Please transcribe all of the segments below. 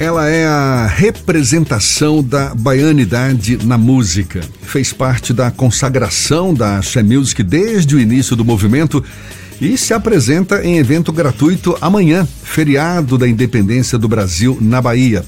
Ela é a representação da baianidade na música. Fez parte da consagração da Axé Music desde o início do movimento e se apresenta em evento gratuito amanhã, feriado da Independência do Brasil na Bahia.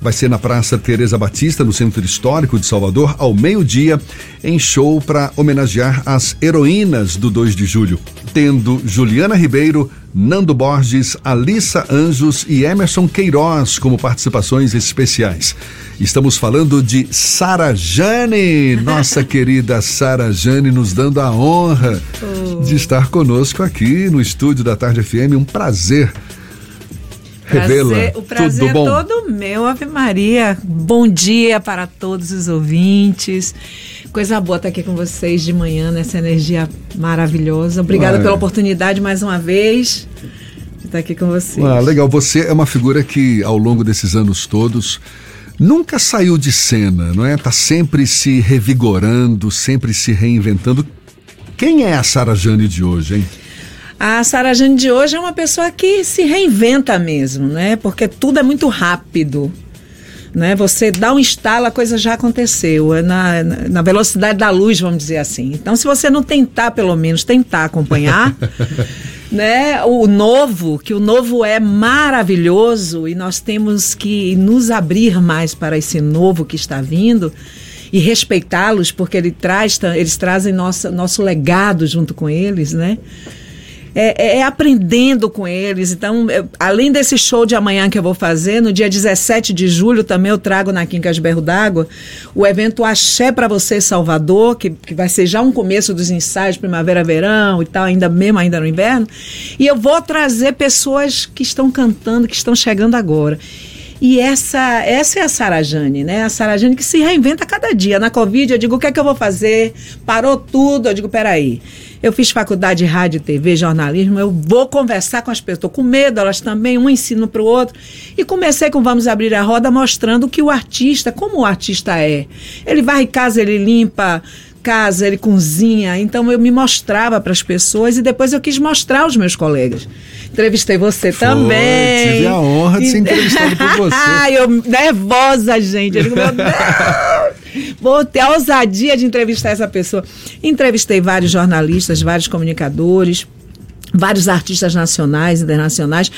Vai ser na Praça Teresa Batista, no Centro Histórico de Salvador, ao meio-dia, em show para homenagear as heroínas do 2 de julho, tendo Juliana Ribeiro, Nando Borges, Alissa Anjos e Emerson Queiroz como participações especiais. Estamos falando de Sara Jane, nossa querida Sara Jane, nos dando a honra oh. de estar conosco aqui no estúdio da Tarde FM. Um prazer Revela. Prazer, o prazer Tudo é bom? todo meu, Ave Maria. Bom dia para todos os ouvintes. Coisa boa estar aqui com vocês de manhã, nessa energia maravilhosa. Obrigada pela oportunidade mais uma vez de estar aqui com vocês. Ah, legal. Você é uma figura que, ao longo desses anos todos, nunca saiu de cena, não é? Tá sempre se revigorando, sempre se reinventando. Quem é a Sara Jane de hoje, hein? A Sara Jane de hoje é uma pessoa que se reinventa mesmo, né? Porque tudo é muito rápido. Né? Você dá um estalo, a coisa já aconteceu. É na, na velocidade da luz, vamos dizer assim. Então, se você não tentar, pelo menos, tentar acompanhar. né? O novo, que o novo é maravilhoso e nós temos que nos abrir mais para esse novo que está vindo e respeitá-los porque ele traz, eles trazem nossa, nosso legado junto com eles, né? É, é, é aprendendo com eles. Então, eu, além desse show de amanhã que eu vou fazer, no dia 17 de julho também eu trago na Quincas Berro d'Água o evento Axé para Você Salvador, que, que vai ser já um começo dos ensaios primavera-verão e tal, ainda mesmo ainda no inverno. E eu vou trazer pessoas que estão cantando, que estão chegando agora. E essa, essa é a Sarajane, né? A Sarajane que se reinventa cada dia. Na Covid, eu digo, o que é que eu vou fazer? Parou tudo. Eu digo, peraí. Eu fiz faculdade de rádio, TV, jornalismo. Eu vou conversar com as pessoas. Estou com medo, elas também, um ensino para o outro. E comecei com Vamos Abrir a Roda, mostrando que o artista, como o artista é. Ele varre casa, ele limpa casa, ele cozinha. Então eu me mostrava para as pessoas e depois eu quis mostrar aos meus colegas. Entrevistei você Foi, também. Tive a honra de ser entrevistado por você. Ai, eu nervosa, gente. Eu digo, meu Deus, vou ter a ousadia de entrevistar essa pessoa. Entrevistei vários jornalistas, vários comunicadores vários artistas nacionais, internacionais,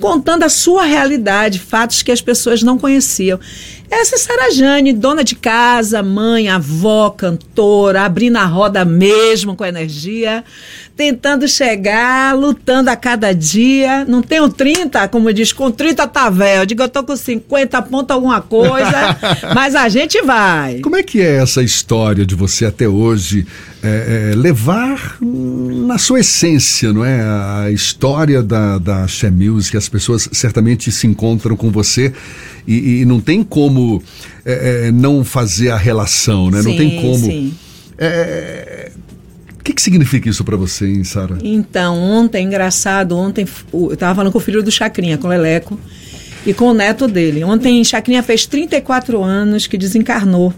contando a sua realidade, fatos que as pessoas não conheciam. Essa é Sara Jane, dona de casa, mãe, avó, cantora, abrindo a roda mesmo com energia, tentando chegar, lutando a cada dia. Não tenho 30, como diz, com 30 tá velho. Eu digo, eu tô com 50, ponto alguma coisa, mas a gente vai. Como é que é essa história de você até hoje é, é, levar na sua essência, não é? A história da, da She Music, as pessoas certamente se encontram com você e, e não tem como é, é, não fazer a relação, né? Sim, não tem como. Sim. É, o que, que significa isso para você, hein, Sara? Então, ontem, engraçado, ontem eu estava falando com o filho do Chacrinha, com o Leleco, e com o neto dele. Ontem, Chacrinha fez 34 anos que desencarnou.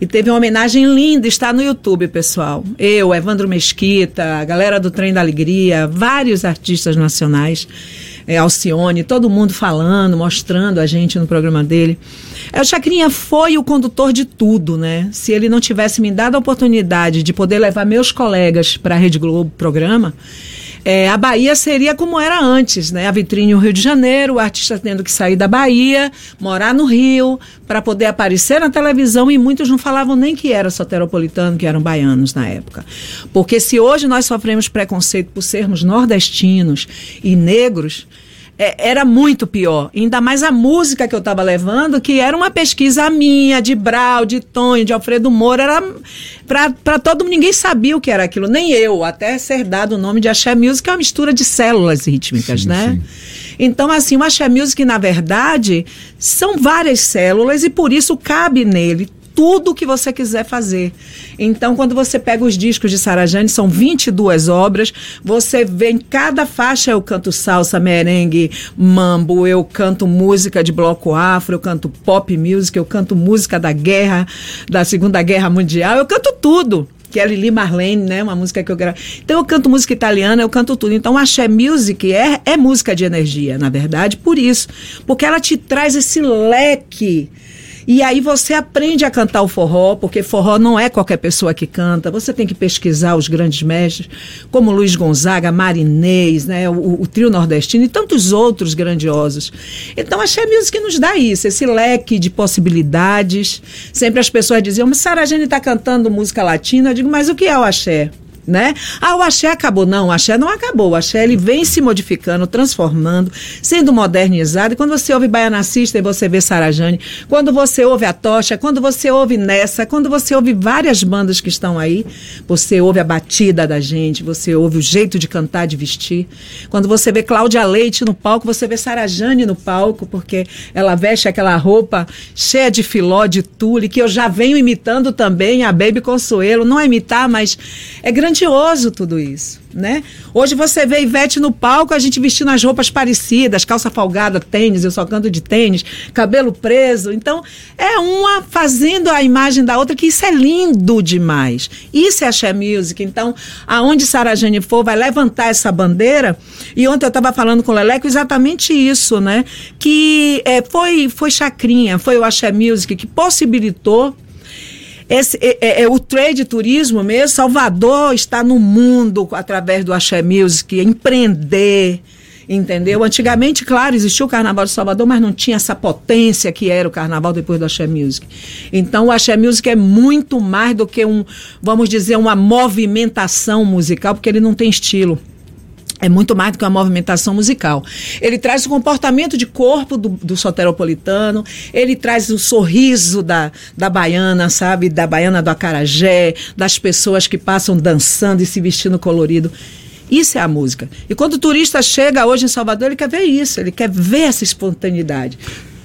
E teve uma homenagem linda, está no YouTube, pessoal. Eu, Evandro Mesquita, a galera do Trem da Alegria, vários artistas nacionais é, Alcione, todo mundo falando, mostrando a gente no programa dele. É, o Chacrinha foi o condutor de tudo, né? Se ele não tivesse me dado a oportunidade de poder levar meus colegas para a Rede Globo programa, é, a Bahia seria como era antes, né? A vitrine no Rio de Janeiro, o artista tendo que sair da Bahia, morar no Rio, para poder aparecer na televisão e muitos não falavam nem que era soteropolitano, que eram baianos na época. Porque se hoje nós sofremos preconceito por sermos nordestinos e negros, é, era muito pior. Ainda mais a música que eu estava levando, que era uma pesquisa minha, de Brau, de Tonho, de Alfredo Moura, era para todo mundo, ninguém sabia o que era aquilo, nem eu, até ser dado o nome de Axé Music, que é uma mistura de células rítmicas, sim, né? Sim. Então, assim, o Axé Music, na verdade, são várias células e por isso cabe nele tudo que você quiser fazer. Então, quando você pega os discos de Sarajane, são 22 obras, você vê em cada faixa eu canto salsa, merengue, mambo, eu canto música de bloco afro, eu canto pop music, eu canto música da guerra, da Segunda Guerra Mundial, eu canto tudo. que é Lili Marlene, né? Uma música que eu gravo. Então eu canto música italiana, eu canto tudo. Então axé music é, é música de energia, na verdade, por isso. Porque ela te traz esse leque e aí você aprende a cantar o forró, porque forró não é qualquer pessoa que canta. Você tem que pesquisar os grandes mestres, como Luiz Gonzaga, Marinês, né, o, o trio nordestino e tantos outros grandiosos. Então a Xé Music nos dá isso, esse leque de possibilidades. Sempre as pessoas diziam, mas Sara Jane está cantando música latina. Eu digo, mas o que é o axé? Né? Ah, o axé acabou. Não, o axé não acabou. O axé ele vem se modificando, transformando, sendo modernizado. E quando você ouve Baiana System, você vê Sarajane. Quando você ouve a Tocha, quando você ouve Nessa, quando você ouve várias bandas que estão aí, você ouve a batida da gente, você ouve o jeito de cantar, de vestir. Quando você vê Cláudia Leite no palco, você vê Sarajane no palco, porque ela veste aquela roupa cheia de filó, de tule, que eu já venho imitando também, a Baby Consuelo. Não é imitar, mas é grande grandioso tudo isso, né? Hoje você vê Ivete no palco, a gente vestindo as roupas parecidas, calça folgada, tênis, eu só canto de tênis, cabelo preso. Então, é uma fazendo a imagem da outra, que isso é lindo demais. Isso é a Music. Então, aonde Sara Jane for, vai levantar essa bandeira. E ontem eu estava falando com o Leleco exatamente isso, né? Que é, foi, foi Chacrinha, foi o Axé Music que possibilitou esse, é, é, é, o trade turismo mesmo, Salvador está no mundo através do Axé Music, empreender, entendeu? Antigamente, claro, existia o Carnaval de Salvador, mas não tinha essa potência que era o Carnaval depois do Axé Music. Então, o Axé Music é muito mais do que um, vamos dizer, uma movimentação musical, porque ele não tem estilo. É muito mais do que uma movimentação musical. Ele traz o comportamento de corpo do, do soteropolitano, ele traz o sorriso da, da baiana, sabe? Da baiana do acarajé, das pessoas que passam dançando e se vestindo colorido. Isso é a música. E quando o turista chega hoje em Salvador, ele quer ver isso, ele quer ver essa espontaneidade.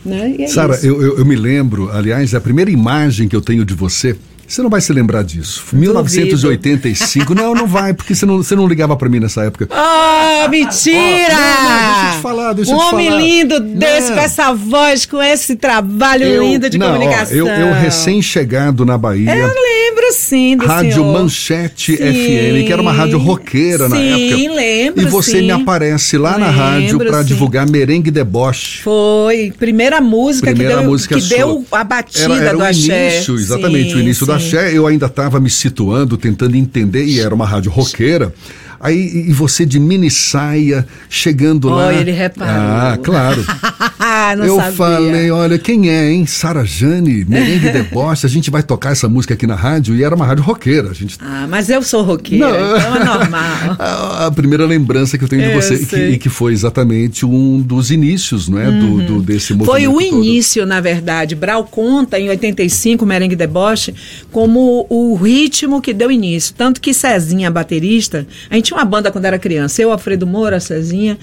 Né? É Sara, eu, eu, eu me lembro, aliás, a primeira imagem que eu tenho de você você não vai se lembrar disso. Duvido. 1985. não, não vai, porque você não, você não ligava para mim nessa época. Oh, mentira! Oh, não, não, deixa eu te falar, deixa um eu te homem falar. lindo desse, com essa voz, com esse trabalho eu, lindo de não, comunicação. Ó, eu, eu recém-chegado na Bahia. Eu lembro sim Rádio senhor. Manchete sim, FM, que era uma rádio roqueira sim, na época. Sim, lembro. E você sim. me aparece lá lembro, na rádio para divulgar Merengue Deboche. Foi. Primeira música Primeira que deu, música que deu a batida era, era do axé. Início, exatamente, o início do axé. Eu ainda estava me situando, tentando entender, e era uma rádio roqueira. Aí, e você de mini saia, chegando oh, lá. ele reparou. Ah, claro. Não eu sabia. falei, olha, quem é, hein? Sara Jane, Merengue Deboche, a gente vai tocar essa música aqui na rádio, e era uma rádio roqueira. A gente... Ah, mas eu sou roqueira, Não. então é normal. a, a, primeira lembrança que eu tenho de você, e que, e que, foi exatamente um dos inícios, não é? Uhum. Do, do, desse movimento Foi o todo. início, na verdade. Brau conta, em 85, Merengue Deboche, como o ritmo que deu início. Tanto que Cezinha, baterista, a gente tinha uma banda quando era criança. Eu, Alfredo Moura, Cezinha.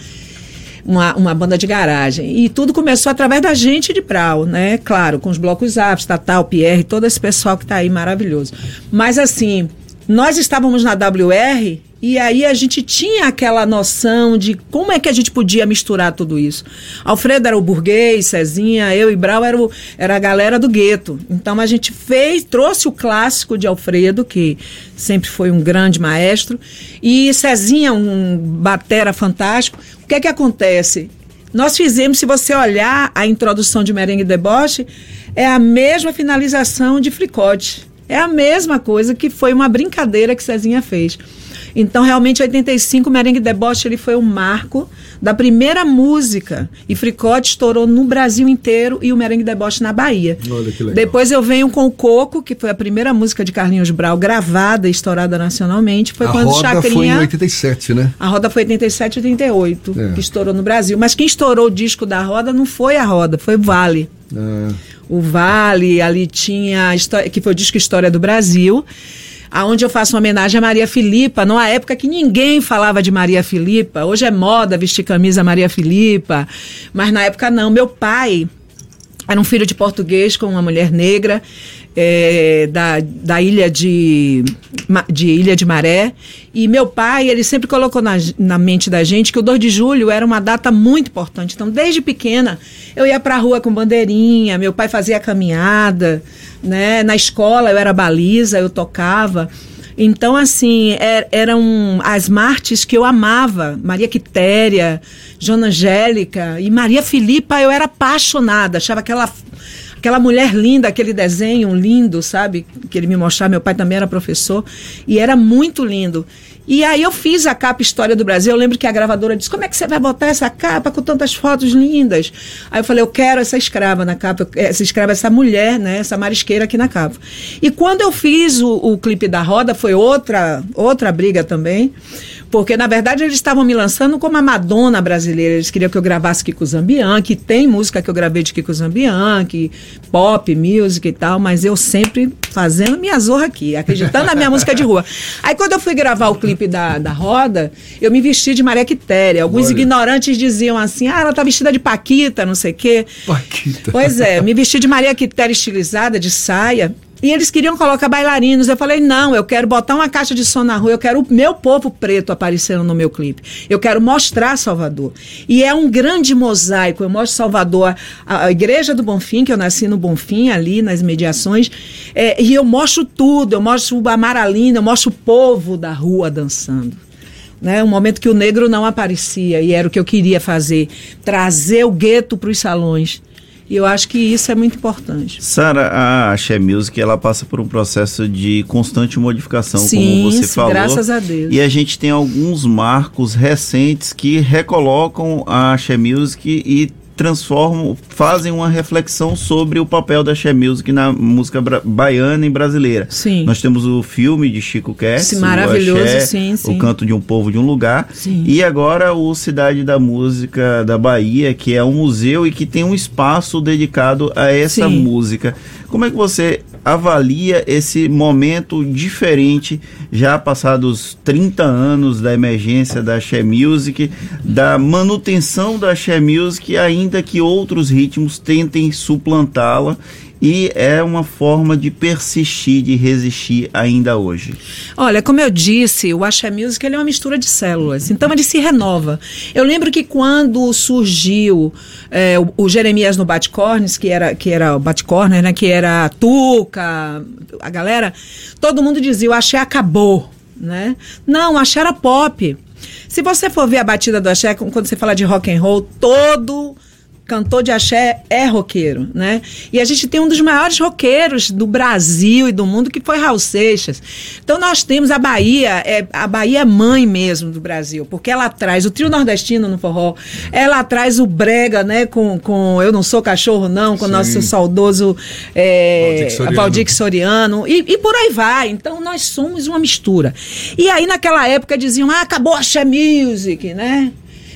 Uma, uma banda de garagem. E tudo começou através da gente de Prau, né? Claro, com os blocos apps, Tatal, Pierre, todo esse pessoal que está aí maravilhoso. Mas assim, nós estávamos na WR e aí a gente tinha aquela noção de como é que a gente podia misturar tudo isso. Alfredo era o burguês, Cezinha, eu e Brau era, o, era a galera do gueto. Então a gente fez, trouxe o clássico de Alfredo, que sempre foi um grande maestro, e Cezinha, um batera fantástico. O que é que acontece? Nós fizemos, se você olhar a introdução de Merengue Deboche, é a mesma finalização de Fricote. É a mesma coisa que foi uma brincadeira que Cezinha fez. Então, realmente, 85, Merengue Deboche ele foi o marco da primeira música. E Fricote estourou no Brasil inteiro e o Merengue Deboche na Bahia. Olha que legal. Depois eu venho com o Coco, que foi a primeira música de Carlinhos Brau gravada e estourada nacionalmente. Foi a quando roda Chacrinha... foi em 87, né? A roda foi 87 e 88, é. que estourou no Brasil. Mas quem estourou o disco da roda não foi a roda, foi o Vale. É. O Vale, ali tinha, que foi o disco História do Brasil aonde eu faço uma homenagem a Maria Filipa, numa época que ninguém falava de Maria Filipa. Hoje é moda vestir camisa Maria Filipa, mas na época não. Meu pai era um filho de português com uma mulher negra é, da, da ilha de, de Ilha de Maré. E meu pai, ele sempre colocou na, na mente da gente que o 2 de julho era uma data muito importante. Então, desde pequena, eu ia para a rua com bandeirinha, meu pai fazia caminhada, né? Na escola eu era baliza, eu tocava. Então, assim, er, eram as martes que eu amava. Maria Quitéria, Jona Angélica e Maria Filipa, eu era apaixonada. Achava aquela aquela mulher linda, aquele desenho lindo, sabe? Que ele me mostrava, meu pai também era professor, e era muito lindo. E aí eu fiz a capa História do Brasil. Eu lembro que a gravadora disse: Como é que você vai botar essa capa com tantas fotos lindas? Aí eu falei: Eu quero essa escrava na capa, essa escrava, essa mulher, né? Essa marisqueira aqui na capa. E quando eu fiz o, o clipe da roda, foi outra, outra briga também. Porque, na verdade, eles estavam me lançando como a Madonna brasileira. Eles queriam que eu gravasse Kiko Zambian, que tem música que eu gravei de Kiko Zambian, que pop, music e tal, mas eu sempre fazendo minha zorra aqui, acreditando na minha música de rua. Aí, quando eu fui gravar o clipe da, da roda, eu me vesti de Maria Quitéria. Alguns Olha. ignorantes diziam assim: ah, ela tá vestida de Paquita, não sei o quê. Paquita. Pois é, me vesti de Maria Quitéria estilizada, de saia. E eles queriam colocar bailarinos. Eu falei, não, eu quero botar uma caixa de som na rua, eu quero o meu povo preto aparecendo no meu clipe. Eu quero mostrar Salvador. E é um grande mosaico. Eu mostro Salvador, a, a Igreja do Bonfim, que eu nasci no Bonfim, ali nas mediações, é, e eu mostro tudo. Eu mostro o Amaralina, eu mostro o povo da rua dançando. Né, um momento que o negro não aparecia e era o que eu queria fazer, trazer o gueto para os salões. E eu acho que isso é muito importante. Sara, a Axé Music ela passa por um processo de constante modificação, sim, como você sim, falou. Graças a Deus. E a gente tem alguns marcos recentes que recolocam a Axé Music e transformam, fazem uma reflexão sobre o papel da She Music na música baiana e brasileira. Sim. Nós temos o filme de Chico Cast, maravilhoso, o, Axé, sim, sim. o Canto de um Povo de um Lugar, sim. e agora o Cidade da Música da Bahia, que é um museu e que tem um espaço dedicado a essa música. Como é que você avalia esse momento diferente, já passados 30 anos da emergência da She Music, da manutenção da She Music, ainda que outros ritmos tentem suplantá-la e é uma forma de persistir, de resistir ainda hoje. Olha, como eu disse, o Axé Music é uma mistura de células, então ele se renova. Eu lembro que quando surgiu é, o, o, Jeremias no Batcornes, que era, que era o Batcorner, né, que era a Tuca, a galera, todo mundo dizia, o Axé acabou, né? Não, o Axé era pop. Se você for ver a batida do Axé, quando você fala de rock and roll, todo cantor de axé é roqueiro, né? E a gente tem um dos maiores roqueiros do Brasil e do mundo, que foi Raul Seixas. Então nós temos a Bahia, é, a Bahia é mãe mesmo do Brasil, porque ela traz o trio nordestino no forró, ela traz o brega, né, com, com Eu Não Sou Cachorro Não, com o nosso saudoso é, Valdir Soriano, e, e por aí vai. Então nós somos uma mistura. E aí naquela época diziam, ah, acabou a Axé Music, né?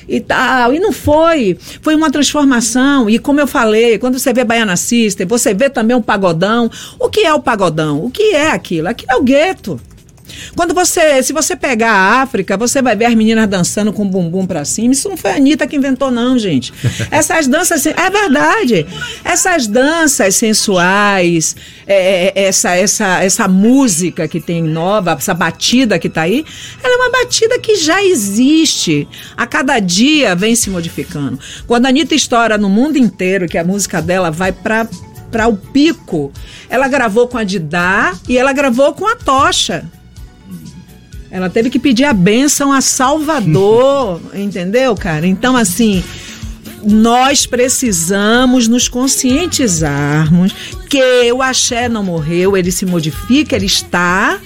E tal. E não foi. Foi uma transformação. E como eu falei, quando você vê Baiana Sister, você vê também um pagodão. O que é o pagodão? O que é aquilo? Aquilo é o gueto. Quando você, se você pegar a África, você vai ver as meninas dançando com o bumbum para cima. Isso não foi a Anitta que inventou, não, gente. Essas danças, é verdade. Essas danças sensuais, é, é, é, essa, essa, essa música que tem nova, essa batida que está aí, ela é uma batida que já existe. A cada dia vem se modificando. Quando a Anitta estoura no mundo inteiro, que a música dela vai para para o pico. Ela gravou com a Didá e ela gravou com a Tocha. Ela teve que pedir a bênção a Salvador, entendeu, cara? Então, assim, nós precisamos nos conscientizarmos que o axé não morreu, ele se modifica, ele está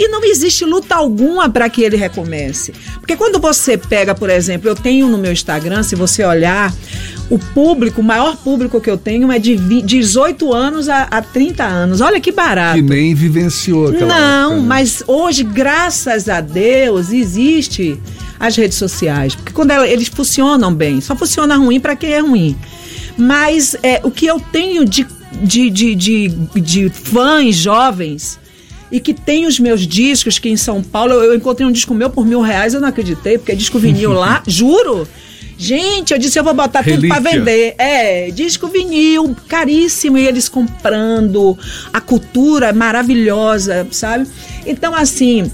e não existe luta alguma para que ele recomece. Porque quando você pega, por exemplo, eu tenho no meu Instagram, se você olhar, o público, o maior público que eu tenho é de 18 anos a, a 30 anos. Olha que barato. E nem vivenciou aquela Não, época, né? mas hoje, graças a Deus, existe as redes sociais. Porque quando ela, eles funcionam bem, só funciona ruim para quem é ruim. Mas é, o que eu tenho de, de, de, de, de fãs jovens e que tem os meus discos, que em São Paulo eu, eu encontrei um disco meu por mil reais, eu não acreditei, porque é disco vinil lá, juro. Gente, eu disse, eu vou botar tudo para vender. É, disco vinil, caríssimo, e eles comprando. A cultura é maravilhosa, sabe? Então, assim,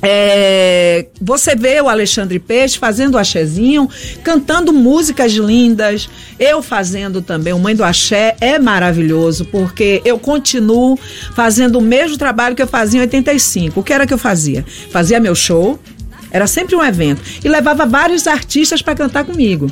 É, você vê o Alexandre Peixe fazendo o axézinho, cantando músicas lindas, eu fazendo também, o Mãe do Axé é maravilhoso, porque eu continuo fazendo o mesmo trabalho que eu fazia em 85. O que era que eu fazia? Fazia meu show, era sempre um evento. E levava vários artistas para cantar comigo.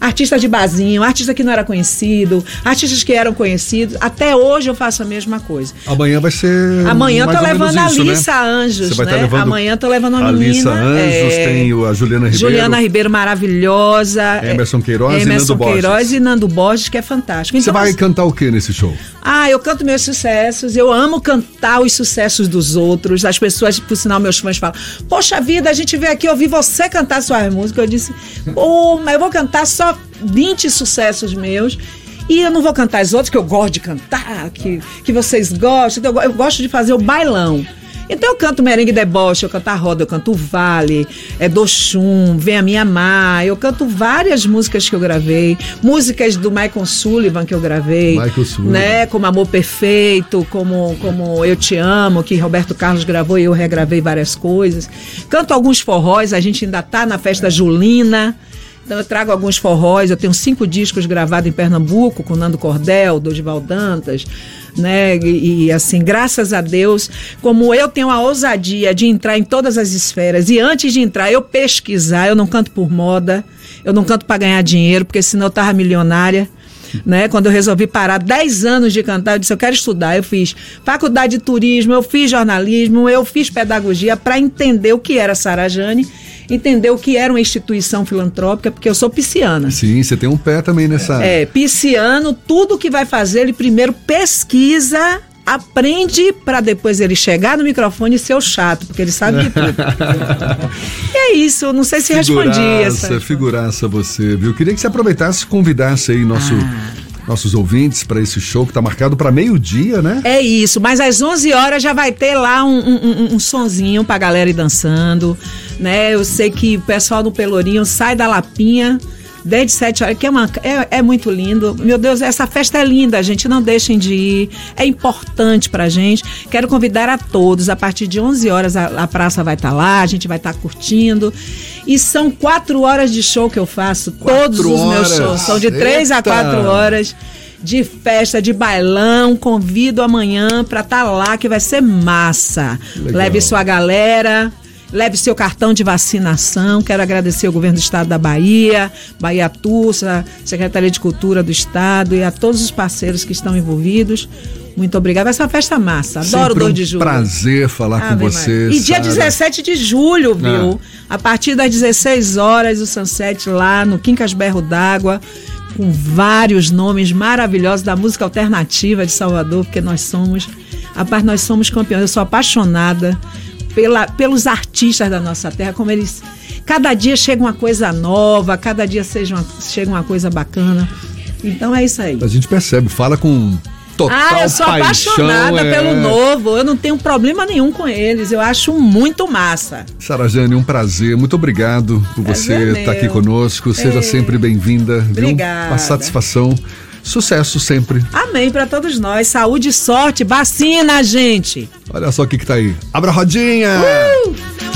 Artista de bazinho, artista que não era conhecido, artistas que eram conhecidos. Até hoje eu faço a mesma coisa. Amanhã vai ser. Amanhã tô levando a Alissa né? Anjos, Você vai né? Levando Amanhã tô levando uma menina. Alissa Anjos, é... tem a Juliana Ribeiro. Juliana Ribeiro maravilhosa. Emerson Queiroz Emerson e Nando Queiroz e Nando Borges, que é fantástico. Então, Você vai cantar o que nesse show? Ah, eu canto meus sucessos. Eu amo cantar os sucessos dos outros. As pessoas, por sinal, meus fãs falam: Poxa vida, a gente veio aqui ouvir você cantar suas músicas. Eu disse, pô, mas eu vou cantar só 20 sucessos meus. E eu não vou cantar as outras que eu gosto de cantar, que, que vocês gostam. Eu, eu gosto de fazer o bailão. Então eu canto merengue deboche, eu canto a roda, eu canto o vale, é Doxum, Vem a Minha Amar, eu canto várias músicas que eu gravei, músicas do Michael Sullivan que eu gravei, Michael Sullivan. né, como Amor Perfeito, como, como Eu Te Amo, que Roberto Carlos gravou e eu regravei várias coisas. Canto alguns forróis, a gente ainda tá na festa julina, então eu trago alguns forróis, eu tenho cinco discos gravados em Pernambuco, com Nando Cordel, Dodival Dantas, né? E, e, assim, graças a Deus, como eu tenho a ousadia de entrar em todas as esferas, e antes de entrar, eu pesquisar, eu não canto por moda, eu não canto para ganhar dinheiro, porque senão eu tava milionária. Né? Quando eu resolvi parar 10 anos de cantar, eu disse: eu quero estudar. Eu fiz faculdade de turismo, eu fiz jornalismo, eu fiz pedagogia para entender o que era Sarajane entender o que era uma instituição filantrópica, porque eu sou pisciana. Sim, você tem um pé também nessa. É, pisciano, tudo que vai fazer, ele primeiro pesquisa aprende para depois ele chegar no microfone e ser o chato, porque ele sabe de tudo. e é isso, não sei se figuraça, respondi essa. Figuraça você, viu? Queria que você aproveitasse e convidasse aí nosso... Ah nossos ouvintes para esse show que está marcado para meio-dia, né? É isso, mas às 11 horas já vai ter lá um, um, um, um sonzinho para a galera ir dançando, né? Eu sei que o pessoal do Pelourinho sai da Lapinha desde sete horas, que é, uma, é, é, muito lindo. Meu Deus, essa festa é linda, gente. Não deixem de ir. É importante pra gente. Quero convidar a todos. A partir de 11 horas a, a praça vai estar tá lá, a gente vai estar tá curtindo. E são quatro horas de show que eu faço. Quatro todos os meus shows. São de três a quatro horas de festa, de bailão. Convido amanhã para estar tá lá, que vai ser massa. Legal. Leve sua galera. Leve seu cartão de vacinação. Quero agradecer ao governo do estado da Bahia, Bahia Tursa, Secretaria de Cultura do Estado e a todos os parceiros que estão envolvidos. Muito obrigada. Vai ser uma festa massa. Adoro o 2 de julho. prazer falar Ave com você. E dia 17 de julho, viu? Ah. A partir das 16 horas, o Sunset lá no Quincas Berro d'Água com vários nomes maravilhosos da música alternativa de Salvador, porque nós somos, a parte nós somos campeões. Eu sou apaixonada pela, pelos artistas da nossa terra, como eles. Cada dia chega uma coisa nova, cada dia seja uma, chega uma coisa bacana. Então é isso aí. A gente percebe, fala com total Ah, eu sou paixão, apaixonada é... pelo novo. Eu não tenho problema nenhum com eles. Eu acho muito massa. Sarajane, um prazer. Muito obrigado por prazer você estar tá aqui conosco. Seja é... sempre bem-vinda. Obrigada. Uma satisfação. Sucesso sempre. Amém para todos nós. Saúde, sorte, vacina, gente. Olha só o que, que tá aí. Abra a rodinha! Uh!